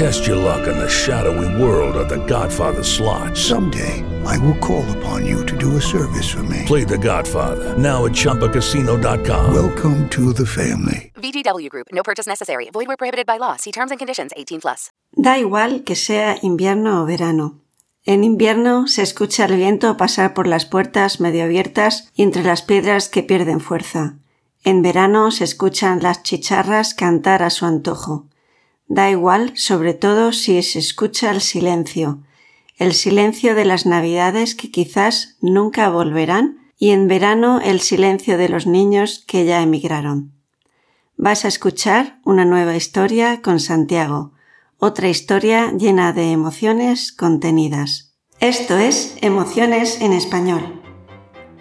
Test your luck in the shadowy world of The Godfather slot. Someday, I will call upon you to do a service for me. Play The Godfather now at ChumbaCasino.com. Welcome to the family. VGW Group. No purchase necessary. Void where prohibited by law. See terms and conditions. 18 plus. Da igual que sea invierno o verano. En invierno se escucha el viento pasar por las puertas medio abiertas y entre las piedras que pierden fuerza. En verano se escuchan las chicharras cantar a su antojo. Da igual, sobre todo si se escucha el silencio, el silencio de las navidades que quizás nunca volverán y en verano el silencio de los niños que ya emigraron. Vas a escuchar una nueva historia con Santiago, otra historia llena de emociones contenidas. Esto es Emociones en Español.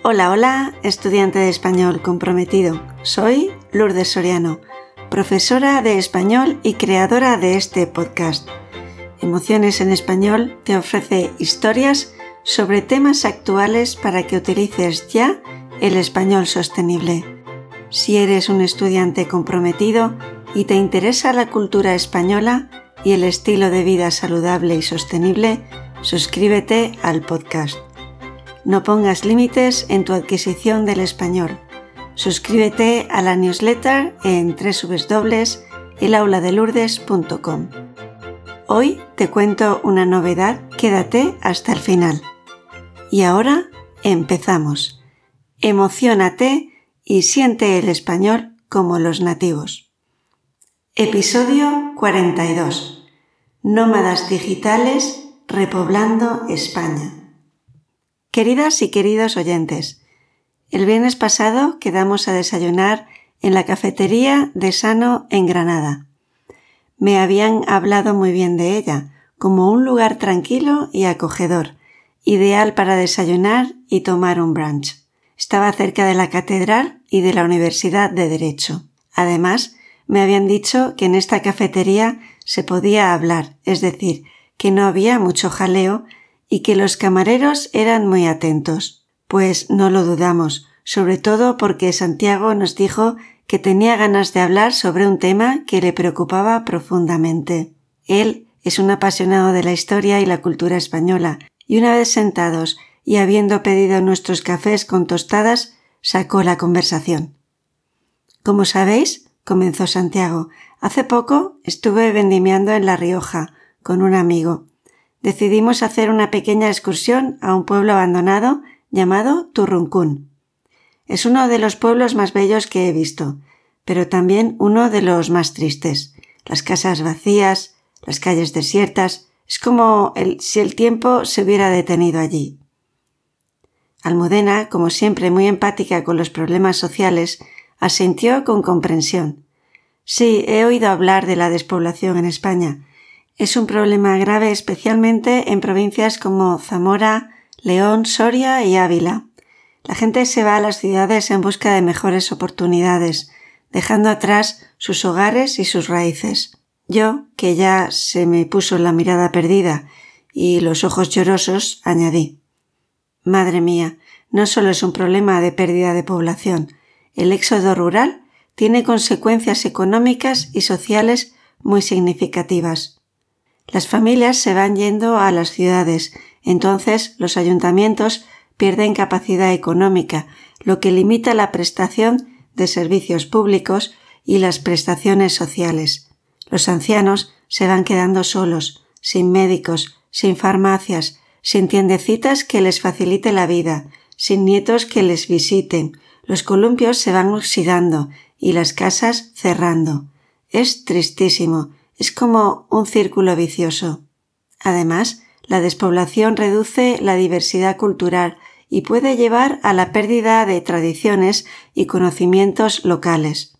Hola, hola, estudiante de español comprometido. Soy Lourdes Soriano profesora de español y creadora de este podcast. Emociones en Español te ofrece historias sobre temas actuales para que utilices ya el español sostenible. Si eres un estudiante comprometido y te interesa la cultura española y el estilo de vida saludable y sostenible, suscríbete al podcast. No pongas límites en tu adquisición del español Suscríbete a la newsletter en www.elauladelurdes.com. Hoy te cuento una novedad, quédate hasta el final. Y ahora empezamos. Emocionate y siente el español como los nativos. Episodio 42. Nómadas digitales repoblando España. Queridas y queridos oyentes, el viernes pasado quedamos a desayunar en la cafetería de Sano en Granada. Me habían hablado muy bien de ella, como un lugar tranquilo y acogedor, ideal para desayunar y tomar un brunch. Estaba cerca de la catedral y de la Universidad de Derecho. Además, me habían dicho que en esta cafetería se podía hablar, es decir, que no había mucho jaleo y que los camareros eran muy atentos. Pues no lo dudamos, sobre todo porque Santiago nos dijo que tenía ganas de hablar sobre un tema que le preocupaba profundamente. Él es un apasionado de la historia y la cultura española, y una vez sentados y habiendo pedido nuestros cafés con tostadas, sacó la conversación. Como sabéis, comenzó Santiago, hace poco estuve vendimiando en La Rioja con un amigo. Decidimos hacer una pequeña excursión a un pueblo abandonado llamado Turruncún. Es uno de los pueblos más bellos que he visto, pero también uno de los más tristes. Las casas vacías, las calles desiertas, es como si el tiempo se hubiera detenido allí. Almudena, como siempre muy empática con los problemas sociales, asintió con comprensión. Sí, he oído hablar de la despoblación en España. Es un problema grave especialmente en provincias como Zamora, León, Soria y Ávila. La gente se va a las ciudades en busca de mejores oportunidades, dejando atrás sus hogares y sus raíces. Yo, que ya se me puso la mirada perdida y los ojos llorosos, añadí Madre mía, no solo es un problema de pérdida de población, el éxodo rural tiene consecuencias económicas y sociales muy significativas. Las familias se van yendo a las ciudades entonces los ayuntamientos pierden capacidad económica, lo que limita la prestación de servicios públicos y las prestaciones sociales. Los ancianos se van quedando solos, sin médicos, sin farmacias, sin tiendecitas que les facilite la vida, sin nietos que les visiten. Los columpios se van oxidando y las casas cerrando. Es tristísimo, es como un círculo vicioso. Además, la despoblación reduce la diversidad cultural y puede llevar a la pérdida de tradiciones y conocimientos locales.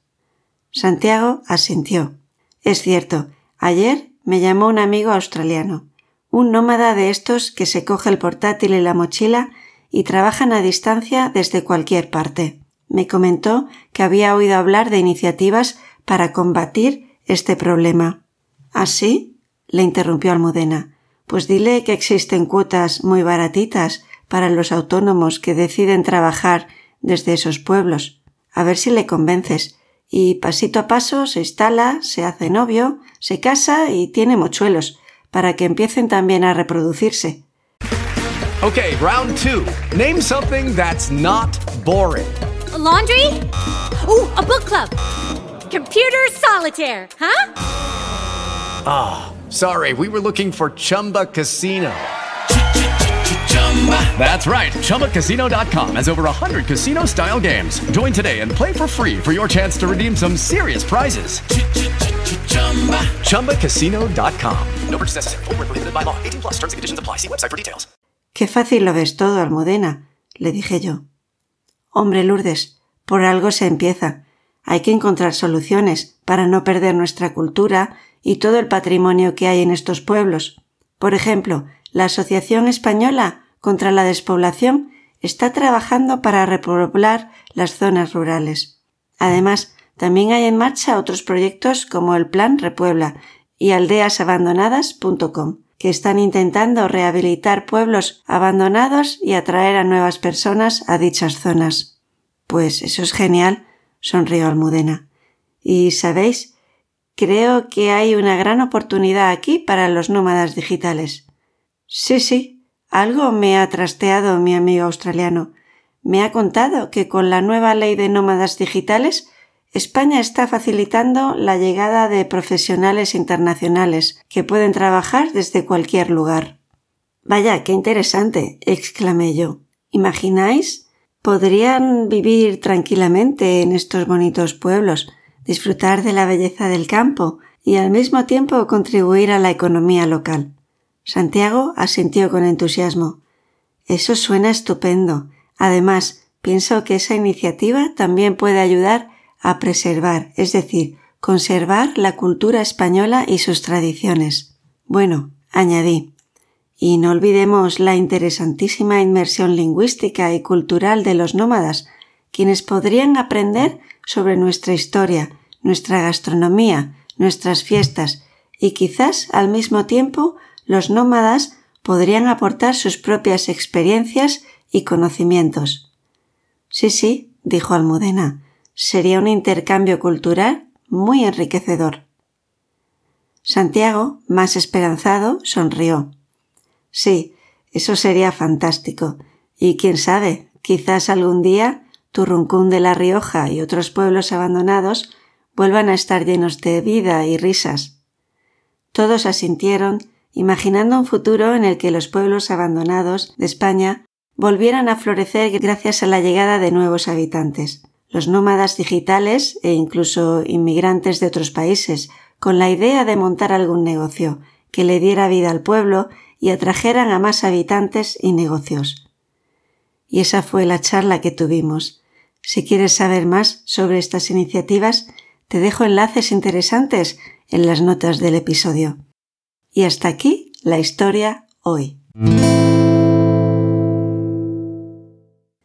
Santiago asintió. Es cierto, ayer me llamó un amigo australiano, un nómada de estos que se coge el portátil y la mochila y trabajan a distancia desde cualquier parte. Me comentó que había oído hablar de iniciativas para combatir este problema. ¿Así? ¿Ah, le interrumpió Almudena. Pues dile que existen cuotas muy baratitas para los autónomos que deciden trabajar desde esos pueblos. A ver si le convences. Y pasito a paso se instala, se hace novio, se casa y tiene mochuelos, para que empiecen también a reproducirse. Okay, round two. Name something that's not boring. laundry? Ooh, a book club. Computer solitaire, huh? Ah, oh, sorry, we were looking for Chumba Casino. That's right. ChumbaCasino.com has over 100 casino style games. Join today and play for free for your chance to redeem some serious prizes. ChumbaCasino.com. No purchase necessary. Full by law. 18 plus terms and conditions apply. See website for details. Qué fácil lo ves todo, Almudena, le dije yo. Hombre, Lourdes, por algo se empieza. Hay que encontrar soluciones para no perder nuestra cultura y todo el patrimonio que hay en estos pueblos. Por ejemplo, la Asociación Española contra la Despoblación está trabajando para repoblar las zonas rurales. Además, también hay en marcha otros proyectos como el Plan Repuebla y aldeasabandonadas.com, que están intentando rehabilitar pueblos abandonados y atraer a nuevas personas a dichas zonas. Pues eso es genial, sonrió Almudena. Y sabéis, creo que hay una gran oportunidad aquí para los nómadas digitales. Sí, sí, algo me ha trasteado mi amigo australiano. Me ha contado que con la nueva ley de nómadas digitales España está facilitando la llegada de profesionales internacionales que pueden trabajar desde cualquier lugar. Vaya, qué interesante, exclamé yo. ¿Imagináis? Podrían vivir tranquilamente en estos bonitos pueblos, disfrutar de la belleza del campo y al mismo tiempo contribuir a la economía local. Santiago asintió con entusiasmo. Eso suena estupendo. Además, pienso que esa iniciativa también puede ayudar a preservar, es decir, conservar la cultura española y sus tradiciones. Bueno, añadí, y no olvidemos la interesantísima inmersión lingüística y cultural de los nómadas, quienes podrían aprender sobre nuestra historia, nuestra gastronomía, nuestras fiestas y quizás al mismo tiempo los nómadas podrían aportar sus propias experiencias y conocimientos. Sí, sí, dijo Almudena, sería un intercambio cultural muy enriquecedor. Santiago, más esperanzado, sonrió. Sí, eso sería fantástico. Y quién sabe, quizás algún día Turruncún de La Rioja y otros pueblos abandonados vuelvan a estar llenos de vida y risas. Todos asintieron imaginando un futuro en el que los pueblos abandonados de España volvieran a florecer gracias a la llegada de nuevos habitantes, los nómadas digitales e incluso inmigrantes de otros países, con la idea de montar algún negocio que le diera vida al pueblo y atrajeran a más habitantes y negocios. Y esa fue la charla que tuvimos. Si quieres saber más sobre estas iniciativas, te dejo enlaces interesantes en las notas del episodio. Y hasta aquí la historia hoy.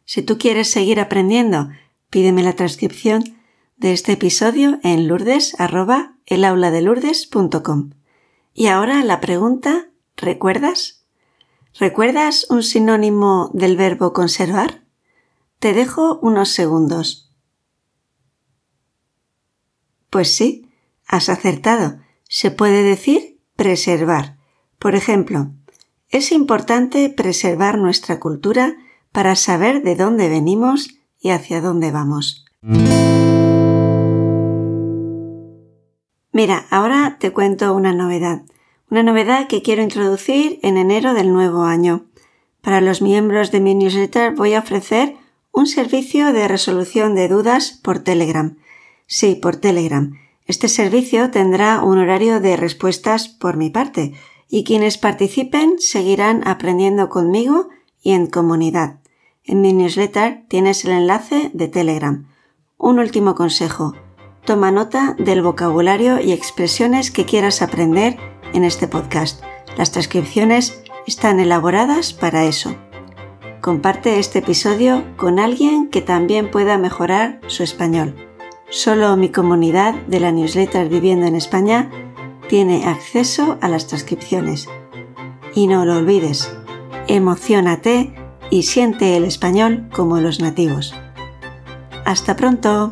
Si tú quieres seguir aprendiendo, pídeme la transcripción de este episodio en lourdes Y ahora la pregunta, ¿recuerdas? ¿Recuerdas un sinónimo del verbo conservar? Te dejo unos segundos. Pues sí, has acertado. Se puede decir Preservar. Por ejemplo, es importante preservar nuestra cultura para saber de dónde venimos y hacia dónde vamos. Mira, ahora te cuento una novedad. Una novedad que quiero introducir en enero del nuevo año. Para los miembros de mi newsletter voy a ofrecer un servicio de resolución de dudas por Telegram. Sí, por Telegram. Este servicio tendrá un horario de respuestas por mi parte y quienes participen seguirán aprendiendo conmigo y en comunidad. En mi newsletter tienes el enlace de Telegram. Un último consejo. Toma nota del vocabulario y expresiones que quieras aprender en este podcast. Las transcripciones están elaboradas para eso. Comparte este episodio con alguien que también pueda mejorar su español. Solo mi comunidad de la newsletter Viviendo en España tiene acceso a las transcripciones. Y no lo olvides, emocionate y siente el español como los nativos. Hasta pronto.